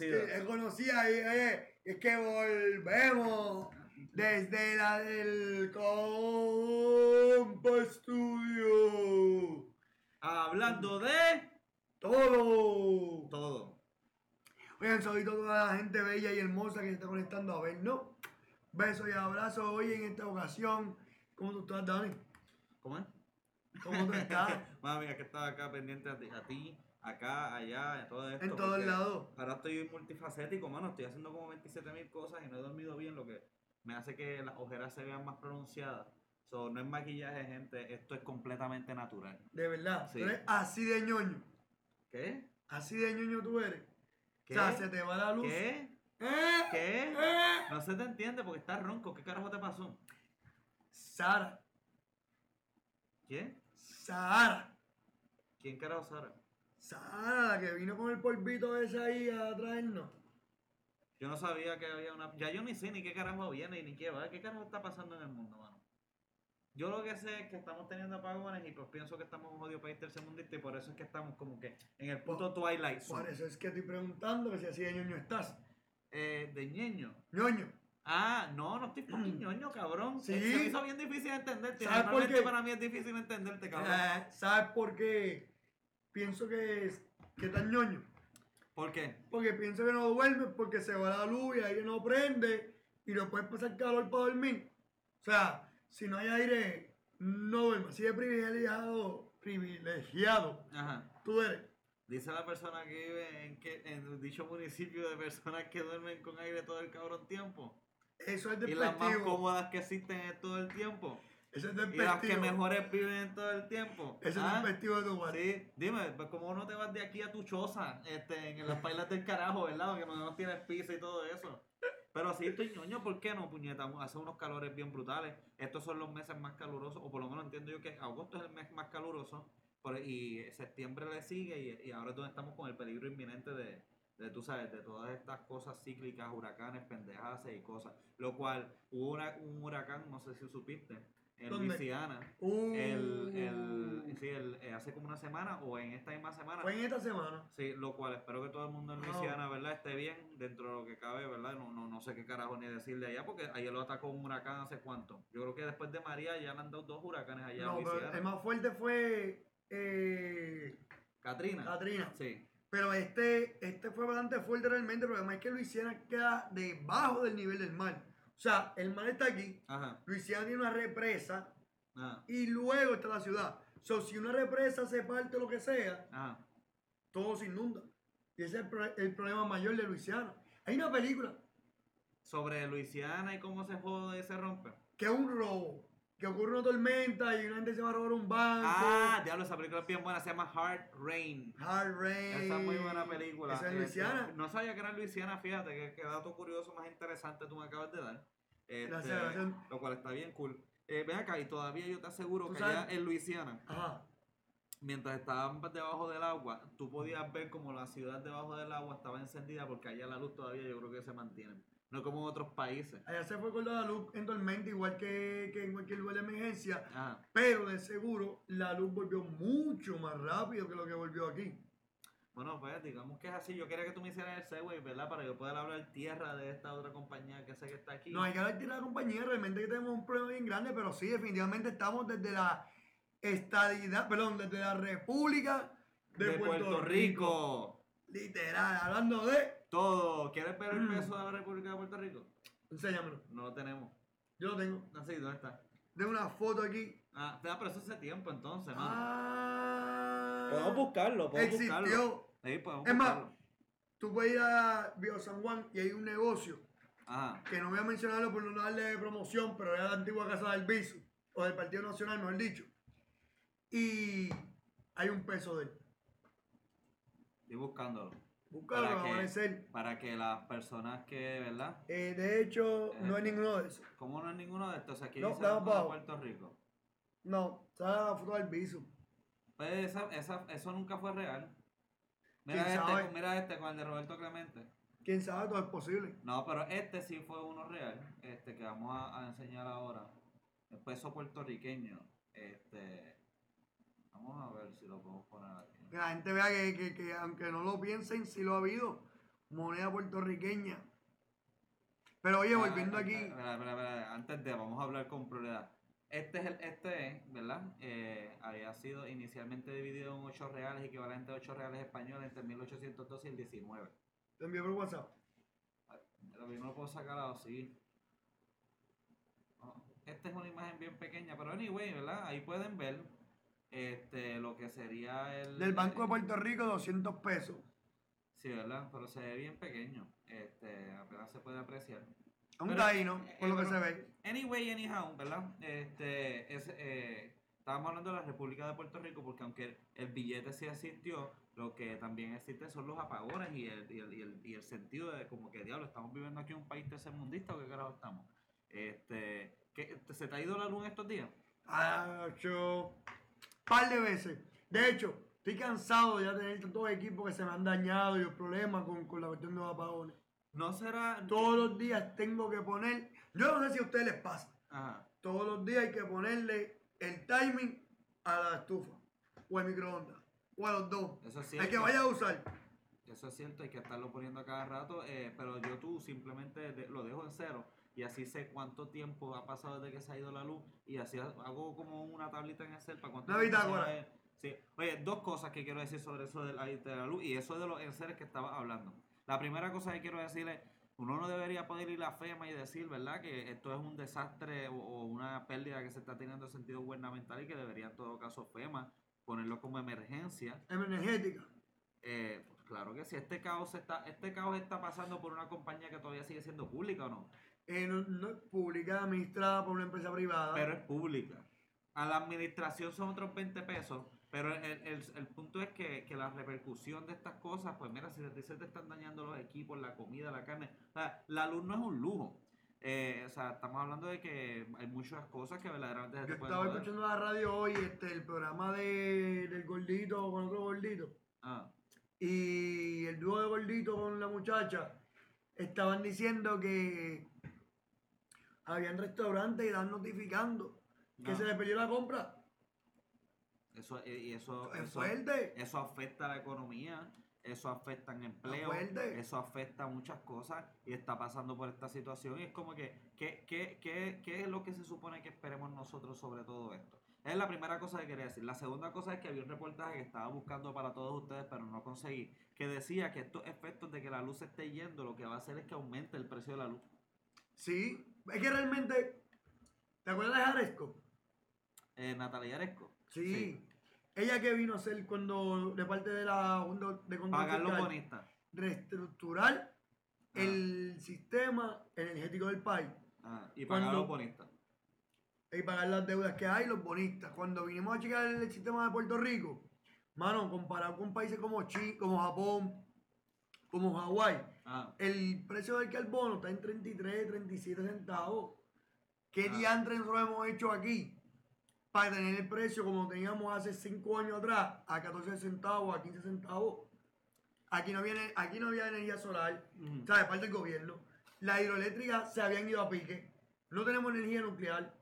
es conocida y es que volvemos desde la del Compa Studio. Hablando de Todo. todo. Oigan, a toda la gente bella y hermosa que se está conectando a vernos. Besos y abrazos hoy en esta ocasión. ¿Cómo tú estás, Dani? ¿Cómo es? ¿Cómo tú estás? Mami, que estaba acá pendiente a ti, a ti, acá, allá, en todo esto. En todos lados. Ahora estoy multifacético, mano. Estoy haciendo como 27 mil cosas y no he dormido bien, lo que me hace que las ojeras se vean más pronunciadas. So, no es maquillaje, gente. Esto es completamente natural. De verdad. Sí. Tú eres así de ñoño. ¿Qué? Así de ñoño tú eres. ¿Qué? O sea, se te va la luz. ¿Qué? ¿Eh? ¿Qué? ¿Eh? No se te entiende porque estás ronco. ¿Qué carajo te pasó? Sara. ¿Quién? Sara. ¿Quién carajo Sara? Sara, la que vino con el polvito ese ahí a traernos. Yo no sabía que había una. Ya yo ni sé ni qué carajo viene ni qué va. ¿Qué carajo está pasando en el mundo, mano? Yo lo que sé es que estamos teniendo apagones y pues pienso que estamos en un jodido país tercermundista y por eso es que estamos como que en el puto Twilight Por eso es que estoy preguntando que si así de ñoño estás. Eh, de ñeño. ñoño. Ah, no, no estoy fucking ñoño, cabrón. Sí. Se hizo bien difícil entenderte. ¿Sabes por qué? para mí es difícil entenderte, cabrón. Eh, ¿Sabes por qué pienso que es que tan ñoño? ¿Por qué? Porque pienso que no duermes porque se va la luz y el aire no prende y no puedes pasar calor para dormir. O sea, si no hay aire, no duermes. Así de privilegiado, privilegiado Ajá. tú eres. Dice la persona que vive en, que, en dicho municipio de personas que duermen con aire todo el cabrón tiempo. Eso es Y las más despectivo. cómodas que existen en todo el tiempo. Eso es Y las que mejores viven en todo el tiempo. Eso ¿Ah? es despectivo de tu parte. Sí, dime, pues como no te vas de aquí a tu choza, este, en las pailas del carajo, ¿verdad? Que no, no tienes piso y todo eso. Pero sí estoy ñoño, ¿por qué no, puñeta? Hace unos calores bien brutales. Estos son los meses más calurosos, o por lo menos entiendo yo que agosto es el mes más caluroso, y septiembre le sigue, y, y ahora es donde estamos con el peligro inminente de, de, tú sabes, de todas estas cosas cíclicas, huracanes, pendejadas y cosas. Lo cual, hubo una- un huracán, no sé si supiste, en ¿Dónde? Luisiana. Uh, El, el, sí, el, eh, hace como una semana o en esta misma semana. Fue en esta semana. Sí, lo cual espero que todo el mundo en. Luisiana, ¿verdad? Esté bien dentro de lo que cabe, ¿verdad? No, no, no sé qué carajo ni decirle allá porque ayer lo atacó un huracán hace cuánto. Yo creo que después de María ya le han dado dos huracanes allá No, en pero Luisiana. el más fuerte fue eh, Katrina. Katrina. Sí. Pero este, este fue bastante fuerte realmente. El problema es que Luisiana queda debajo del nivel del mar. O sea, el mar está aquí. Ajá. Luisiana tiene una represa Ajá. y luego está la ciudad. So, si una represa se parte o lo que sea, Ajá. todo se inunda. Y ese es el, pro- el problema mayor de Luisiana. Hay una película Sobre Luisiana y cómo se jode y se rompe. que es un robo. Que ocurre una tormenta y una gente se va a robar un banco. Ah, diablo, esa película es bien buena, se llama Hard Rain. Hard Rain. Esa es muy buena película. Esa es Este, Luisiana. no sabía que era Luisiana, fíjate, que, que dato curioso más interesante tú me acabas de dar. Este, Gracias, gracias. Lo cual está bien cool. Eh, ven acá, y todavía yo te aseguro que sabes- allá en Luisiana, Ajá. mientras estaban debajo del agua, tú podías ver como la ciudad debajo del agua estaba encendida porque allá la luz todavía yo creo que se mantiene. No como en otros países. Allá se fue con la luz en tormenta, igual que, que en cualquier lugar de emergencia. Ajá. Pero de seguro la luz volvió mucho más rápido que lo que volvió aquí. Bueno, pues digamos que es así. Yo quería que tú me hicieras el segue, ¿verdad? Para yo poder hablar tierra de esta otra compañía que sé que está aquí. No hay que hablar de la compañía, realmente tenemos un problema bien grande, pero sí, definitivamente estamos desde la estadidad, perdón, desde la República de, Puerto, Rico. Literal, hablando de. Todo. ¿Quieres ver el Mm. peso de la República de Puerto Rico? Enséñamelo. No lo tenemos. Yo lo tengo. No sé, ¿dónde está? De una foto aquí. Ah, ah, pero eso hace tiempo entonces, mano. Ah. Podemos buscarlo, podemos buscarlo. Existió. Sí, podemos Es más, buscarlo. Tú puedes ir a Bio San Juan y hay un negocio Ajá. que no voy a mencionarlo por no darle promoción, pero era la antigua casa del Bisu, o del Partido Nacional, mejor dicho. Y hay un peso de él. Estoy buscándolo. Búscalo, Para que- aparecer. Para que las personas que, ¿verdad? Eh, de hecho, no Eh. hay ninguno de esos. ¿Cómo no es ninguno de estos? Aquí No, dice dame Banco de. Puerto Rico. No, está la foto del Bisu. Pues esa, esa, eso nunca fue real. Mira ¿Quién este, sabe? mira este con el de Roberto Clemente. Quién sabe, todo es posible. No, pero este sí fue uno real. Este que vamos a, a enseñar ahora. El peso puertorriqueño. Este. Vamos a ver si lo podemos poner aquí. Que la gente vea que, que- que aunque no lo piensen, sí lo ha habido. Moneda puertorriqueña. Pero oye, volviendo Ah, aquí. espera, espera, espera, Antes de, vamos a hablar con propiedad. Este es el, este es, ¿verdad? Eh, había sido inicialmente dividido en 8 reales, equivalente a 8 reales españoles entre 1812 y el 19. Te envío por WhatsApp. Yo no lo puedo sacar así. No, Esta es una imagen bien pequeña, pero anyway, ¿verdad? Ahí pueden ver este, lo que sería el... Del Banco de Puerto Rico, 200 pesos. Sí, ¿verdad? Pero se ve bien pequeño. Este, apenas se puede apreciar. Un taíno, eh, por lo que pero- se ve. Anyway, anyhow, ¿verdad? Este, es, eh, estábamos hablando de la República de Puerto Rico porque aunque el, el billete sí existió, lo que también existe son los apagones y el, y el, y el, y el sentido de como que, diablo, estamos viviendo aquí en un país tercermundista o qué carajo estamos. Este, ¿qué- ¿Se te ha ido la luz estos días? Ah, yo. Par de veces. De hecho, estoy cansado de ya tener tantos equipos que se me han dañado y los problemas con, con la cuestión de los apagones. No será... Todos los días tengo que poner. Yo no sé si a ustedes les pasa. Ajá. Todos los días hay que ponerle el timing a la estufa o al microondas o a los dos. Eso es El que cierto. vaya a usar. Eso es cierto, hay que estarlo poniendo a cada rato, eh, pero yo tú simplemente de- lo dejo en cero y así sé cuánto tiempo ha pasado desde que se ha ido la luz y así ha- hago como una tablita en Excel para cuánto tiempo Sí. Oye, dos cosas que quiero decir sobre eso de la, de la luz y eso de los enseres que estaba hablando. La primera cosa que quiero decirle, uno no debería poder ir a FEMA y decir, ¿verdad? Que esto es un desastre o, o una pérdida que se está teniendo en sentido gubernamental y que debería en todo caso FEMA ponerlo como emergencia Energética. eh, pues claro que sí, este caos está, este caos está pasando por una compañía que todavía sigue siendo pública o no, No, es pública, administrada por una empresa privada. pero es pública. A la administración son otros 20 pesos, pero el, el- el punto es que, que la repercusión de estas cosas, pues mira, si se te están dañando los equipos, la comida, la carne, o sea, la luz no es un lujo. Eh, o sea, estamos hablando de que hay muchas cosas que verdaderamente se Yo te estaba escuchando la radio hoy, este, el programa de, del gordito con otro gordito. Ah, Y el dúo de gordito con la muchacha estaban diciendo que habían restaurantes y estaban notificando que No. se les perdió la compra. eso, y eso, Es eso, fuerte. eso afecta a la economía, eso afecta en empleo, eso afecta a muchas cosas y está pasando por esta situación y es como que, ¿qué, qué, qué, qué es lo que se supone que esperemos nosotros sobre todo esto? Es la primera cosa que quería decir. La segunda cosa es que había un reportaje que estaba buscando para todos ustedes, pero no conseguí, que decía que estos efectos de que la luz esté yendo, lo que va a hacer es que aumente el precio de la luz. Sí, es que realmente. ¿Te acuerdas de Jaresco? Eh, Natalia Aresco. Sí. Ella que vino a hacer cuando, de parte de la Junta de Control Pagar los Fiscal, bonistas. reestructurar Ah. el sistema energético del país Ah, y pagar Cuando- los bonistas. y pagar las deudas que hay, los bonistas. Cuando vinimos a checar el sistema de Puerto Rico, mano, comparado con países como Chile, como Japón, como Hawái, Ah, el precio del carbono está en 33, 37 centavos. ¿Qué Ah. diantres nosotros hemos hecho aquí para tener el precio como teníamos hace 5 años atrás, a 14 centavos, a 15 centavos? Aquí no, viene, aquí no había energía solar, ujú. o sea, de parte del gobierno. Las hidroeléctricas se habían ido a pique. No tenemos energía nuclear.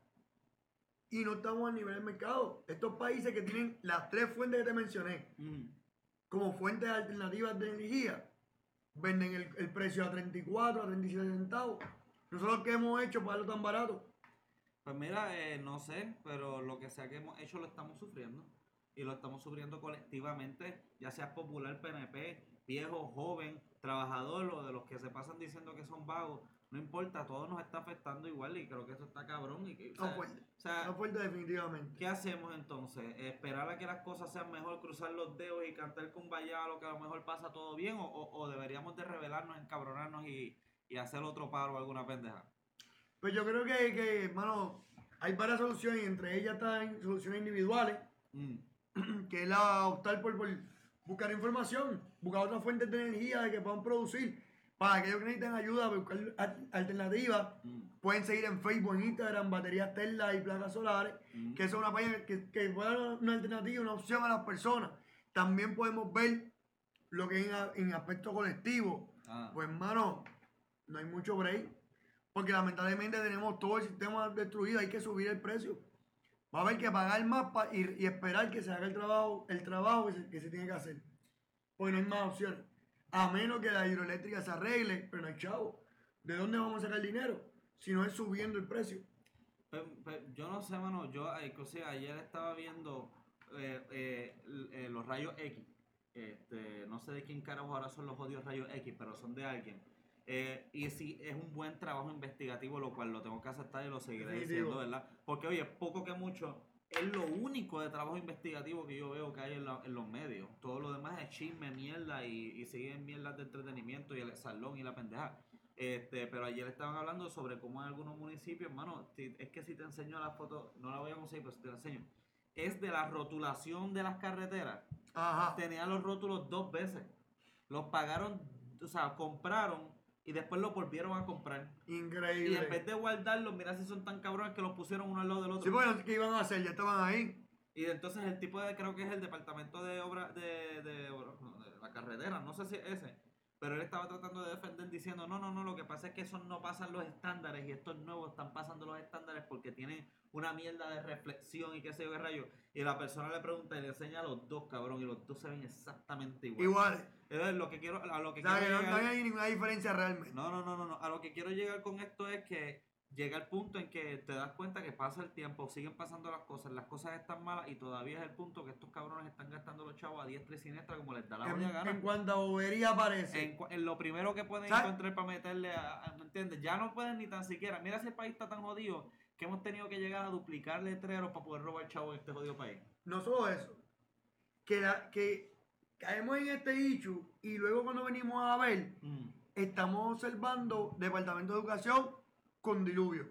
Y no estamos a nivel del mercado. Estos países que tienen las tres fuentes que te mencioné Ujú. como fuentes alternativas de energía, venden el, el precio a 34, a 37 centavos. Nosotros qué hemos hecho para darlo tan barato. Pues mira, eh, no sé, pero lo que sea que hemos hecho lo estamos sufriendo. Y lo estamos sufriendo colectivamente, ya sea popular, PNP, viejo, joven, trabajador, o de los que se pasan diciendo que son vagos. No importa, todo nos está afectando igual y creo que eso está cabrón. Y que, o No sea, fuerte. o sea, No fuerte definitivamente. ¿Qué hacemos entonces? ¿Esperar a que las cosas sean mejor, cruzar los dedos y cantar con vaya lo que a lo mejor pasa todo bien? ¿O, o- o deberíamos de rebelarnos, encabronarnos y, y hacer otro paro o alguna pendeja? Pues yo creo que, que, hermano, hay varias soluciones y entre ellas están soluciones individuales, Mm, que es la optar por, por buscar información, buscar otras fuentes de energía de que puedan producir. Para aquellos que necesitan ayuda, buscar al- alternativas, mm, pueden seguir en Facebook, en Instagram, baterías Tesla y placas solares. mm. que es una página que, que puede dar una alternativa, una opción a las personas. También podemos ver lo que en, a- en aspecto colectivo. Ah, Pues, hermano, no hay mucho break. Porque lamentablemente tenemos todo el sistema destruido, hay que subir el precio. Va a haber que pagar más pa- y, y esperar que se haga el trabajo, el trabajo que se, que se tiene que hacer. Porque no hay más opciones. A menos que la hidroeléctrica se arregle, pero no hay chavo. ¿De dónde vamos a sacar dinero? Si no es subiendo el precio. Pe- pe- yo no sé, mano. Yo, eh, o sea, ayer estaba viendo eh, eh, eh, los rayos X. Este, no sé de quién carajo ahora son los odios rayos X, pero son de alguien. Eh, y sí, es un buen trabajo investigativo, lo cual lo tengo que aceptar y lo seguiré diciendo, ¿verdad? Porque, oye, poco que mucho, es lo único de trabajo investigativo que yo veo que hay en, la- en los medios. Todo lo demás es chisme, mierda y, y siguen mierdas de entretenimiento y el salón y la pendeja. Este, pero ayer estaban hablando sobre cómo en algunos municipios, hermano, es que si te enseño la foto, no la voy a conseguir, pero si te la enseño, es de la rotulación de las carreteras. Ajá. Tenían los rótulos dos veces. Los pagaron, o sea, compraron y después los volvieron a comprar. Y en Increíble. vez de guardarlos, mira si son tan cabrones que los pusieron uno al lado del otro. Sí, bueno, ¿qué iban a hacer? Ya estaban ahí. Y entonces el tipo de, creo que es el departamento de obra, de, de, de la carretera, no sé si es ese, pero él estaba tratando de defender diciendo, no, no, no, lo que pasa es que esos no pasan los estándares y estos nuevos están pasando los estándares porque tienen una mierda de reflexión y qué sé yo qué rayo. Y la persona le pregunta y le enseña a los dos, cabrón, y los dos se ven exactamente igual. Iguales. Entonces, lo que quiero, a lo que O sea, que quiero no, no llegar- hay ninguna diferencia realmente. no, no, no, no, no. A lo que quiero llegar con esto es que llega el punto en que te das cuenta que pasa el tiempo, siguen pasando las cosas, las cosas están malas y todavía es el punto que estos cabrones están gastando los chavos a diestra y siniestra como les da la En, jodida gana. en cuanto a bobería aparece. En, lo primero que pueden encontrar para meterle a, a- ¿me entiendes? Ya no pueden ni tan siquiera. Mira el país está tan jodido que hemos tenido que llegar a duplicar letreros para poder robar chavos en este jodido país. No solo eso. Que, la- que caemos en este issue y luego cuando venimos a ver, Mm. estamos observando Departamento de Educación con diluvio.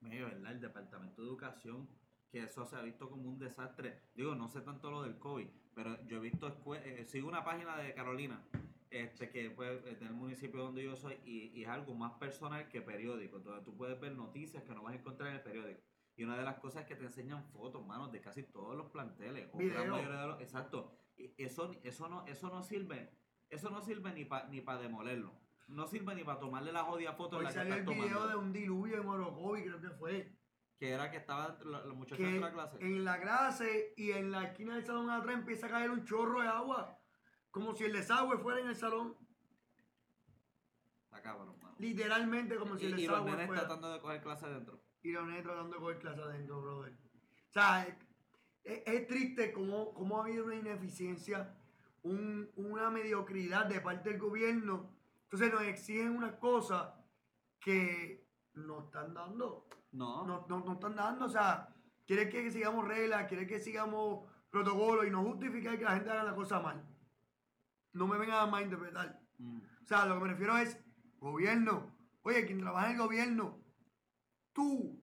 Medio, ¿verdad? El Departamento de Educación, que eso se ha visto como un desastre. Digo, no sé tanto lo del COVID, pero yo he visto, escue- eh, sigo una página de Carolina, este que pues, es del municipio donde yo soy, y, y es algo más personal que periódico, donde tú puedes ver noticias que no vas a encontrar en el periódico. Y una de las cosas es que te enseñan fotos, manos, de casi todos los planteles. O gran Video. mayoría de los, exacto. Eso, eso, no, eso no sirve. Eso no sirve ni para ni pa demolerlo. No sirve ni para tomarle la jodida foto en Hoy la que salió el estás video tomando. de un diluvio en Orocovi, creo que fue. Que era que estaba la- los muchachos Que de la clase. en la clase y en la esquina del salón atrás empieza a caer un chorro de agua. Como si el desagüe fuera en el salón. Está cabrón, mano. Literalmente como si el y los desagüe nenes fuera. tratando de coger clase dentro. y los nenes tratando de coger clase adentro, brother. O sea, es, es- es triste cómo, cómo ha habido una ineficiencia, un- una mediocridad de parte del gobierno. Entonces nos exigen unas cosas que no están dando. No. No, no, no están dando. O sea, quieren que sigamos reglas, quieren que sigamos protocolos y no justificar que la gente haga la cosa mal. No me vengan a más interpretar. Mm. O sea, lo que me refiero es gobierno. Oye, quien trabaja en el gobierno, tú,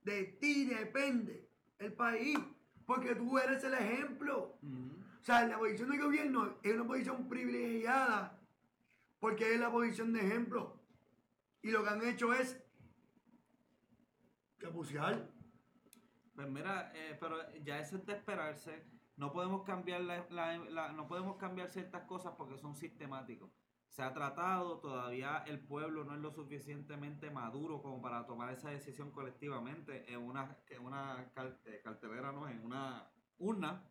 de ti depende el país, porque tú eres el ejemplo. Mm. O sea, la posición del gobierno es una posición privilegiada, porque es la posición de ejemplo. Y lo que han hecho es capuciar. Pues mira, eh, pero ya eso es de esperarse. No podemos cambiar la, la- no podemos cambiar ciertas cosas porque son sistemáticos. Se ha tratado, todavía el pueblo no es lo suficientemente maduro como para tomar esa decisión colectivamente en una, en una eh, cartelera, no, en una urna,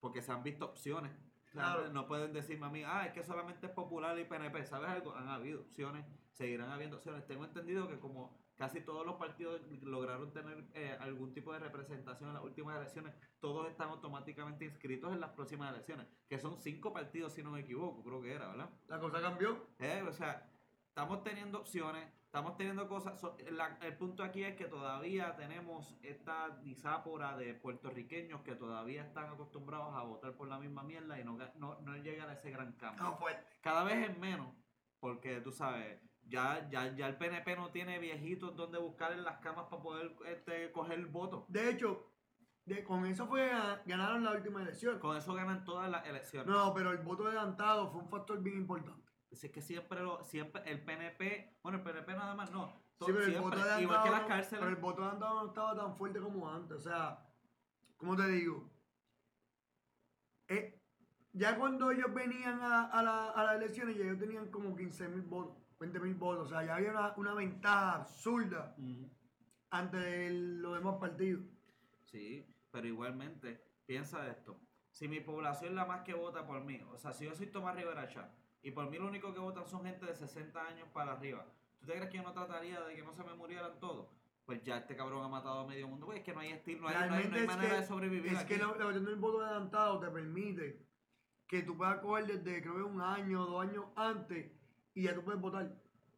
porque se han visto opciones. Claro. No pueden decirme a mí, ah, es que solamente es popular y PNP. ¿Sabes algo? Han habido opciones, seguirán habiendo opciones. Tengo entendido que como casi todos los partidos lograron tener eh, algún tipo de representación en las últimas elecciones, todos están automáticamente inscritos en las próximas elecciones, que son cinco partidos si no me equivoco, creo que era, ¿verdad? La cosa cambió. Eh, o sea, estamos teniendo opciones, estamos teniendo cosas. so- la- el punto aquí es que todavía tenemos esta disápora de puertorriqueños que todavía están acostumbrados a votar por la misma mierda y no, no, no llegan a ese gran cambio. No fuerte. Cada vez es menos, porque tú sabes, ya, ya, ya el PNP no tiene viejitos donde buscar en las camas para poder este, coger el voto. De hecho, de, con eso fue ganaron la última elección. Con eso ganan todas las elecciones. No, pero el voto adelantado fue un factor bien importante. Si es que siempre, lo, siempre el PNP, bueno, el PNP nada más no. to- Sí, pero el siempre, voto igual que las cárceles. pero el voto adelantado no estaba tan fuerte como antes. O sea, ¿cómo te digo? Eh, ya cuando ellos venían a, a la- a las elecciones, ya ellos tenían como 15 mil votos, 20 mil votos. O sea, ya había una, una ventaja absurda ante el- los demás partidos. Sí, pero igualmente, piensa esto. Si mi población es la más que vota por mí, o sea, si yo soy Tomás Rivera Chá, y por mí lo único que votan son gente de 60 años para arriba, ¿tú te crees que yo no trataría de que no se me murieran todos? Pues ya este cabrón ha matado a medio mundo, pues es que no hay estilo, no hay, no hay- no hay Realmente es manera que- de sobrevivir. Es aquí. que la, la cuestión del voto adelantado te permite que tú puedas coger desde creo que un año, dos años antes y ya tú puedes votar.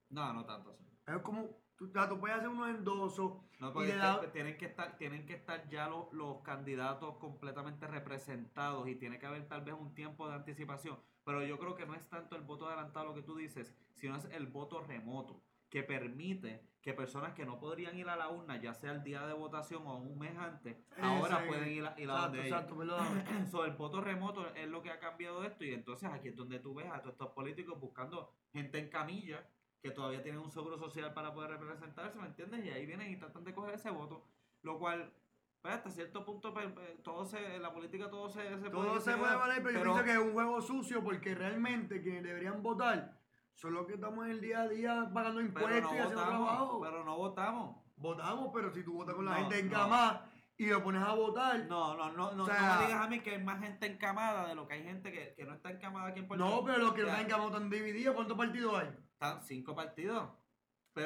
No, no tanto así. Es como, tú, o sea, tú puedes hacer unos endosos No, porque da- tienen que estar, tienen que estar ya los, los candidatos completamente representados y tiene que haber tal vez un tiempo de anticipación. Pero yo creo que no es tanto el voto adelantado lo que tú dices, sino es el voto remoto, que permite que personas que no podrían ir a la urna, ya sea el día de votación o un mes antes, ahora pueden ir a, ir a donde exacto. So, el voto remoto es lo que ha cambiado esto y entonces aquí es donde tú ves a todos estos políticos buscando gente en camilla que todavía tienen un seguro social para poder representarse, ¿me entiendes? Y ahí vienen y tratan de coger ese voto, lo cual, pues, hasta cierto punto, pues, pues, todo se, en la política todo se, se Todo se llegar, puede valer, pero, yo pienso que es un juego sucio porque realmente quienes deberían votar son los que estamos en el día a día pagando impuestos no y haciendo votamos, trabajo. pero no votamos. Votamos, pero si tú votas con la No, gente no. encamada y lo pones a votar, No, no, no, no, O sea- no me digas a mí que hay más gente encamada de lo que hay gente que, que no está encamada aquí en Puerto no, Rico. pero los que no están encamados están divididos. ¿Cuántos partidos hay? Están cinco partidos.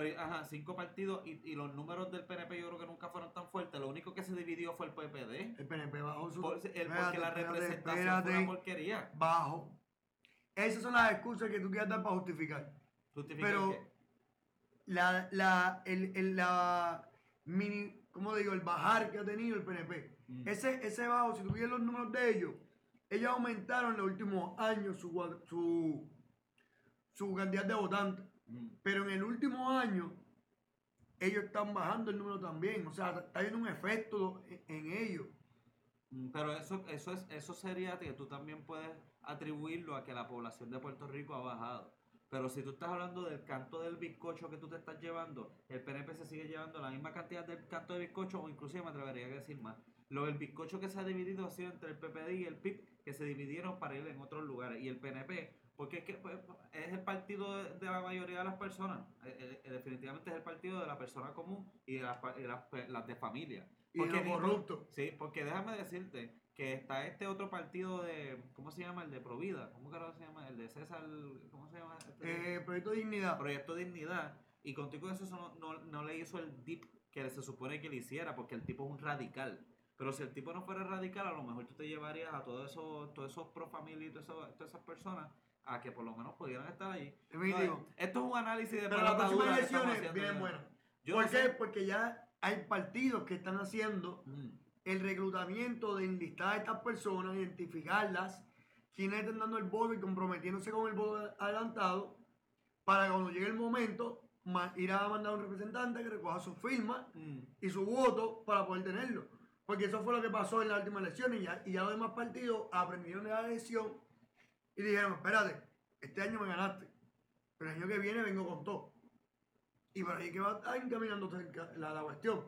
Pero, ajá, cinco partidos y, y los números del PNP yo creo que nunca fueron tan fuertes. Lo único que se dividió fue el PPD. El PNP bajo su... Por- el- porque la espérate, representación fue espérate. una porquería. Bajo. Esas son las excusas que tú quieres dar para justificar. Justifica Pero qué. la, la, el, el- la mini, ¿cómo digo? El bajar que ha tenido el PNP. Mm. Ese, ese bajo, si tú ves los números de ellos, ellos aumentaron en los últimos años su, su, su cantidad de votantes. Mm. Pero en el último año, ellos están bajando el número también. O sea, está habiendo un efecto en, en ellos. Mm, Pero eso, eso, es, eso sería que tú también puedes atribuirlo a que la población de Puerto Rico ha bajado. Pero si tú estás hablando del canto del bizcocho que tú te estás llevando, el PNP se sigue llevando la misma cantidad del canto de bizcocho, o inclusive me atrevería a decir más. Lo del bizcocho que se ha dividido ha sido entre el PPD y el PIB, que se dividieron para ir en otros lugares. Y el PNP, porque es que pues, es el partido de, de la mayoría de las personas. Eh, eh, definitivamente es el partido de la persona común y de las, pa- y las, las de familia. Y de corruptos. Sí, porque déjame decirte que está este otro partido de, ¿cómo se llama? El de Provida, ¿cómo carajo se llama? El de César, ¿cómo se llama? Este? Eh, Proyecto de Dignidad. Proyecto Dignidad. Y contigo eso no, no, no le hizo el dip que se supone que le hiciera, porque el tipo es un radical. Pero si el tipo no fuera radical, a lo mejor tú te llevarías a todos esos, todos esos pro familia y todas esas, todas esas personas a que por lo menos pudieran estar allí. No, esto es un análisis de Pero las próximas elecciones yo. buenas. ¿Por no qué? sé- Porque ya hay partidos que están haciendo Mm. el reclutamiento de enlistar a estas personas, identificarlas, quienes están dando el voto y comprometiéndose con el voto adelantado, para cuando llegue el momento, ir a mandar a un representante que recoja su firma Mm. y su voto para poder tenerlo. Porque eso fue lo que pasó en la última elección y ya, y ya los demás partidos aprendieron de la elección y dijeron, espérate, este año me ganaste, pero el año que viene vengo con todo. Y por ahí que va ca- la, la cuestión.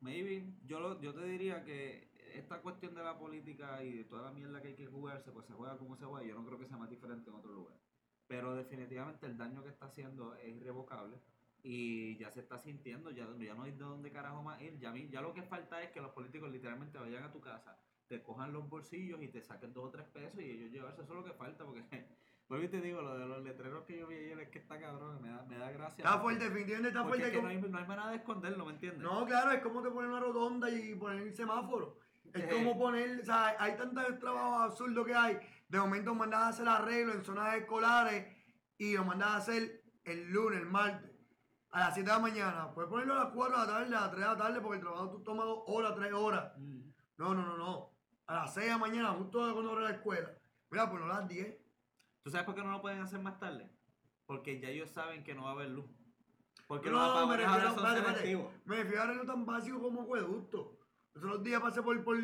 Maybe, yo, lo- yo te diría que esta cuestión de la política y de toda la mierda que hay que jugarse, pues se juega como se juega. Yo no creo que sea más diferente en otro lugar. Pero definitivamente el daño que está haciendo es irrevocable y ya se está sintiendo, ya, ya no hay de dónde carajo más ir. Ya, ya lo que falta es que los políticos literalmente vayan a tu casa, te cojan los bolsillos y te saquen dos o tres pesos y ellos llevarse. Eso es lo que falta porque... Vuelvo y te digo, lo de los letreros que yo vi ayer es que está cabrón, me da, me da gracia. Está fuerte, definitivamente está fuerte. es que no hay, no hay manera de esconderlo, ¿me entiendes? No, claro, es como te ponen una rotonda y poner el semáforo. Es Eh. como poner, o sea, hay tantos trabajos absurdos que hay. De momento mandas a hacer arreglos en zonas escolares y lo mandas a hacer el lunes, el martes, a las 7 de la mañana. Puedes ponerlo a las 4 de la tarde, a las 3 de la tarde, porque el trabajo tú tomas 2 horas, 3 horas. Mm. No, no, no, no. A las 6 de la mañana, justo de cuando abre la escuela. Mira, pues no a las 10. ¿Tú sabes por qué no lo pueden hacer más tarde? Porque ya ellos saben que no va a haber luz. Porque No, los me refiero, espérate, espérate. Me refiero a algo tan básico como acueducto. Los otros días pasé por, por,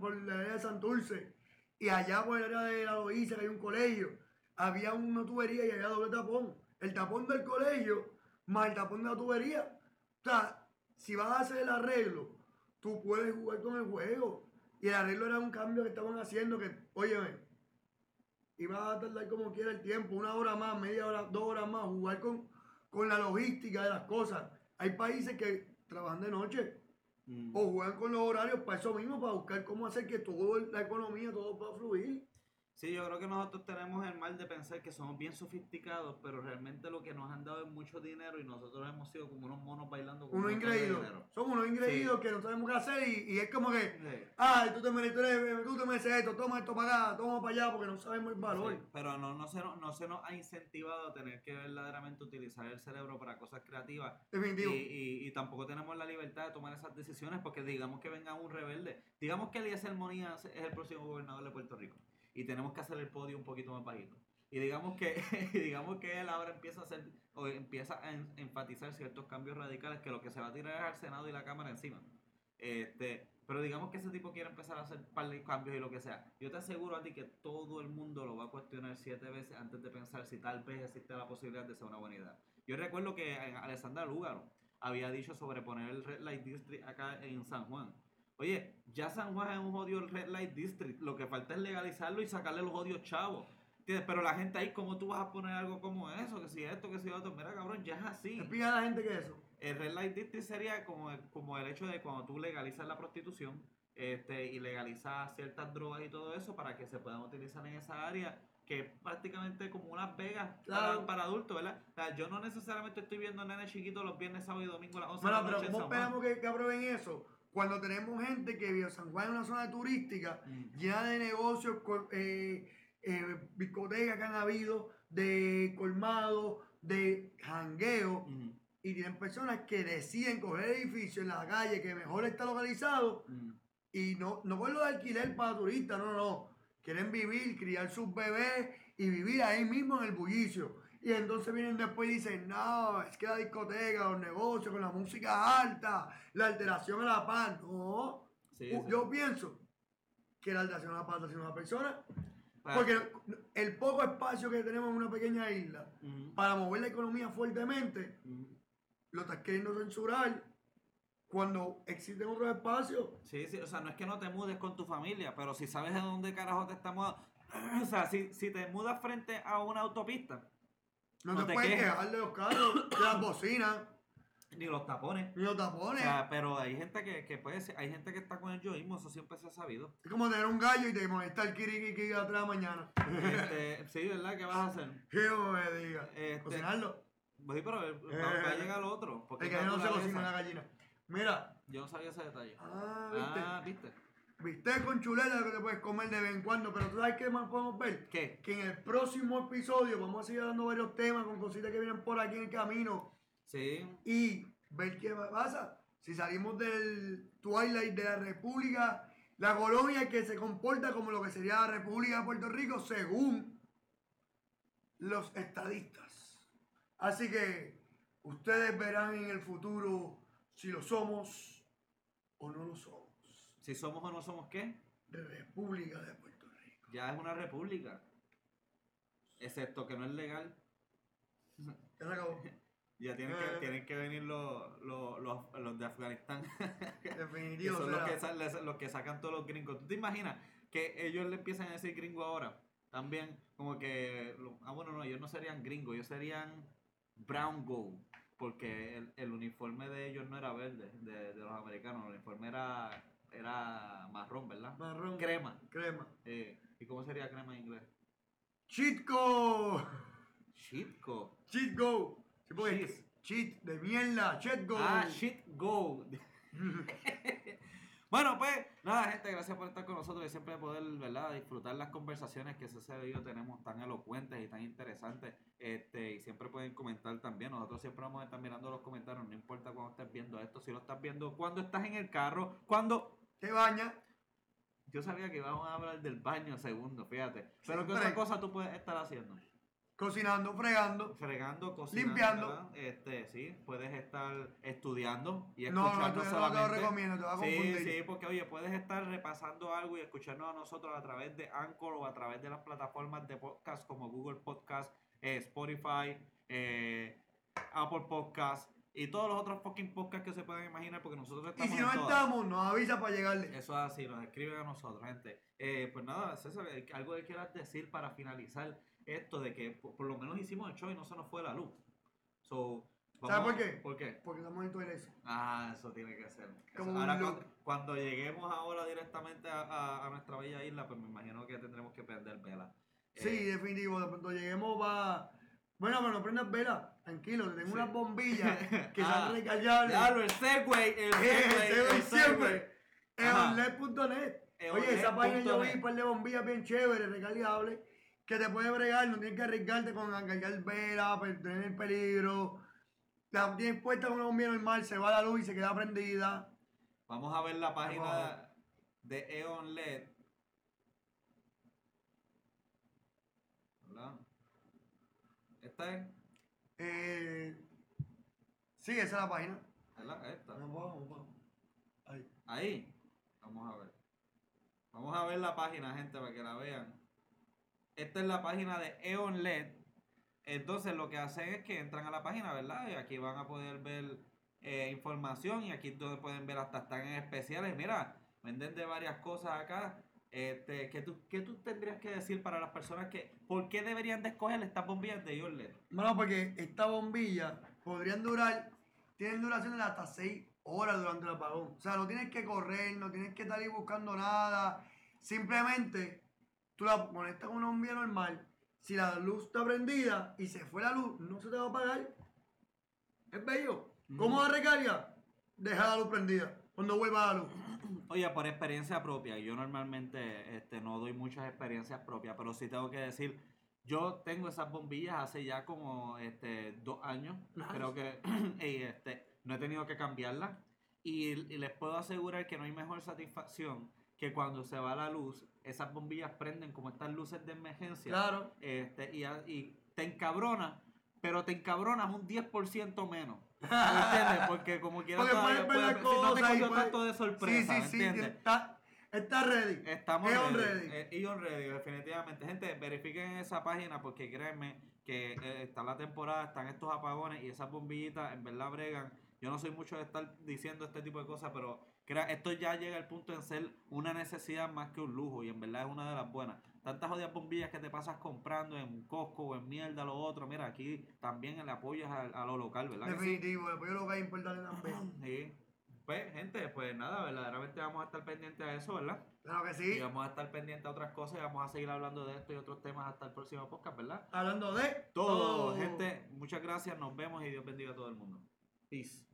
por la área de Santurce y allá por el área de la Loíza, que hay un colegio, había una tubería y había doble tapón. El tapón del colegio más el tapón de la tubería. O sea, si vas a hacer el arreglo, tú puedes jugar con el juego. Y el arreglo era un cambio que estaban haciendo que, óyeme, iba a tardar como quiera el tiempo, una hora más, media hora, dos horas más, jugar con, con la logística de las cosas. Hay países que trabajan de noche Mm. O juegan con los horarios para eso mismo, para buscar cómo hacer que toda la economía, todo pueda fluir. Sí, yo creo que nosotros tenemos el mal de pensar que somos bien sofisticados, pero realmente lo que nos han dado es mucho dinero y nosotros hemos sido como unos monos bailando con Unos ingreídos. dinero. Somos unos ingreídos que no sabemos qué hacer y, y es como que, Sí. ay, tú te mereces, tú, eres- tú te mereces esto, toma esto para acá, toma para allá, porque no sabemos el valor. Sí, pero no, no, se nos, no se nos ha incentivado a tener que verdaderamente utilizar el cerebro para cosas creativas y, Definitivo. y- y tampoco tenemos la libertad de tomar esas decisiones porque digamos que venga un rebelde. Digamos que Eliezer Monía es el próximo gobernador de Puerto Rico y tenemos que hacer el podio un poquito más bajito. Y digamos que, digamos que él ahora empieza a hacer o empieza a en- enfatizar ciertos cambios radicales que lo que se va a tirar es al Senado y la Cámara encima. Este, pero digamos que ese tipo quiere empezar a hacer par de cambios y lo que sea. Yo te aseguro a ti que todo el mundo lo va a cuestionar siete veces antes de pensar si tal vez existe la posibilidad de ser una buena idea. Yo recuerdo que eh, Alessandra Lúgaro había dicho sobre poner el Red Light District acá en San Juan. Oye, ya San Juan es un jodido Red Light District. Lo que falta es legalizarlo y sacarle los odios chavos. ¿Entiendes? Pero la gente ahí, ¿cómo tú vas a poner algo como eso? Que si esto, que si otro. Mira, cabrón, ya es así. Explica a la gente que es eso. El Red Light District sería como, como el hecho de cuando tú legalizas la prostitución este, y legalizas ciertas drogas y todo eso para que se puedan utilizar en esa área que es prácticamente como unas vegas Claro. para, para adultos, ¿verdad? O sea, yo no necesariamente estoy viendo nenes chiquitos los viernes, sábado y domingo a las 11 de Bueno, la pero noche en ¿cómo esperamos que, que aprueben eso? Cuando tenemos gente que vive San Juan es una zona turística Mm. llena de negocios, eh, eh, discotecas que han habido, de colmados, de jangueo, Mm, y tienen personas que deciden coger edificios en la calle que mejor está localizado mm. y no, no por lo de alquiler para turistas, no, no, no. Quieren vivir, criar sus bebés y vivir ahí mismo en el bullicio. Y entonces vienen después y dicen, no, es que la discoteca, los negocios con la música alta, la alteración a la paz. No, Sí, Uh, sí. yo pienso que la alteración a la paz está haciendo una persona. Ah, Porque el poco espacio que tenemos en una pequeña isla para mover la economía fuertemente, mm. lo estás queriendo censurar cuando existen otros espacios. Sí, sí, o sea, no es que no te mudes con tu familia, pero si sabes de dónde carajo te estamos... O sea, si, si te mudas frente a una autopista, No, No te, puedes quejar de los carros, de las bocinas, ni los tapones. ni los O tapones. sea, pero hay gente que, que puede ser, hay gente que está con el yoísmo, eso siempre se ha sabido. es como tener un gallo y te molesta el kiriki a las 3 de la mañana. Este, sí, ¿verdad? ¿Qué vas a hacer? Que me diga. Este, Cocinarlo. Sí, pero eh, va, a llegar otro. Porque El gallo no se cocina la gallina. Mira, Yo no sabía ese detalle. ah, viste. Ah, ¿viste? Viste con chuleta que te puedes comer de vez en cuando, pero tú sabes qué más podemos ver. ¿Qué? Que en el próximo episodio vamos a seguir dando varios temas con cositas que vienen por aquí en el camino Sí. y ver qué pasa. Si salimos del Twilight de la República, la colonia que se comporta como lo que sería la República de Puerto Rico según los estadistas. Así que ustedes verán en el futuro si lo somos o no lo somos. Si somos o no somos, ¿qué? De República de Puerto Rico. Ya es una república. Excepto que no es legal. Ya se acabó. Ya tienen Eh. que, tienen que venir los, los, los, los de Afganistán. que Definitivo. son o los que, los que sacan todos los gringos. ¿Tú te imaginas que ellos le empiezan a decir gringo ahora? También, como que. Ah, bueno, no, ellos no serían gringos, ellos serían brown gold. Porque el, el uniforme de ellos no era verde, de, de los americanos. El uniforme era, era marrón, ¿verdad? Marrón. Crema. Crema. Eh, ¿Y cómo sería crema en inglés? Chitco. Shitco. Cheat go. Sí, porque Cheese. cheat de mierda. Cheat go. Ah, shit go. Bueno, pues nada, gente, gracias por estar con nosotros y siempre poder, ¿verdad?, disfrutar las conversaciones que ese y yo tenemos tan elocuentes y tan interesantes. Este, y siempre pueden comentar también. Nosotros siempre vamos a estar mirando los comentarios, no importa cuando estés viendo esto, si lo estás viendo cuando estás en el carro, cuando. Te baña. Yo sabía que íbamos a hablar del baño segundo, fíjate. Pero ¿qué otra cosa tú puedes estar haciendo? Cocinando, fregando. Fregando, cocinando. Limpiando. ¿verdad? Este, sí, puedes estar estudiando y No, no, escuchando tú- no te lo solamente. recomiendo, te a Sí, sí, porque oye, puedes estar repasando algo y escucharnos a nosotros a través de Anchor o a través de las plataformas de podcast como Google Podcast, eh, Spotify, eh, Apple Podcast y todos los otros fucking podcasts que se puedan imaginar porque nosotros Y estamos si en no todas. estamos, nos avisa para llegarle. Eso es así, nos escriben a nosotros, gente. Eh, pues nada, César, eh, algo que quieras decir para finalizar esto de que por, por lo menos hicimos el show y no se nos fue la luz. So, ¿Sabes por qué? ¿Por qué? Porque estamos en tu iglesia. Ah, eso tiene que ser. Como Ahora cuando, cuando lleguemos ahora directamente a, a- a nuestra bella isla, pues me imagino que tendremos que prender vela. Sí, Eh, definitivo. De pronto lleguemos va. Bueno, pero no prendas vela. Tranquilo, te tengo Sí. unas bombillas que Ah, son recargables. Diablo, el Segway, el Segway, el Segway. siempre. Ajá. Eonled.net. Oye, esa página yo vi un par de bombillas bien chéveres, recargables, que te puede bregar, no tienes que arriesgarte con cargar vela, tener el peligro. La tienes puesta con una bombilla normal, se va la luz y se queda prendida. Vamos a ver la página de Eon LED. ¿Verdad? Esta es, Eh, sí, esa es la página. ¿verdad? Esta. Vamos, vamos. Ahí. Ahí. Vamos a ver. Vamos a ver la página, gente, para que la vean. Esta es la página de Eon LED. Entonces lo que hacen es que entran a la página, ¿verdad? Y aquí van a poder ver eh, información y aquí es donde pueden ver hasta están en especiales. Mira, venden de varias cosas acá. Este, ¿qué, tú, ¿Qué tú tendrías que decir para las personas que... ¿Por qué deberían de escoger estas bombillas de Eon LED? Bueno, porque esta bombilla podrían durar, tienen duración de hasta 6 horas durante el apagón. O sea, no tienes que correr, no tienes que estar ahí buscando nada. Simplemente tú la conectas con una bombilla normal. Si la luz está prendida y se fue la luz, no se te va a apagar. Es bello. ¿Cómo la recarga? Deja la luz prendida. Cuando vuelva la luz. Oye, por experiencia propia, yo normalmente este, no doy muchas experiencias propias, pero sí tengo que decir, yo tengo esas bombillas hace ya como este, dos años, creo que y, este, no he tenido que cambiarlas y, y les puedo asegurar que no hay mejor satisfacción que cuando se va la luz, esas bombillas prenden como estas luces de emergencia Claro. este, y, te encabronas, pero te encabronas un 10% menos. ¿Entiendes? Porque como quieras Porque puedes ver no te cogió tanto de sorpresa, sí, ¿me sí, sí. entiendes? Está, está ready. Estamos Eon ready. ready. Eh, Eon ready, definitivamente. Gente, verifiquen esa página porque créanme que eh, está la temporada, están estos apagones y esas bombillitas en verdad bregan. Yo no soy mucho de estar diciendo este tipo de cosas, pero crea, esto ya llega al punto en ser una necesidad más que un lujo y en verdad es una de las buenas. Tantas jodidas bombillas que te pasas comprando en Costco o en mierda, lo otro. Mira, aquí también le apoyas a, a lo local, ¿verdad? Definitivo. Después yo lo que es importante también. Sí. Pues, gente, pues nada, verdaderamente vamos a estar pendientes a eso, ¿verdad? Claro que Y sí. vamos a estar pendientes a otras cosas y vamos a seguir hablando de esto y otros temas hasta el próximo podcast, ¿verdad? Hablando de Todo, gente, muchas gracias, nos vemos y Dios bendiga a todo el mundo. Peace.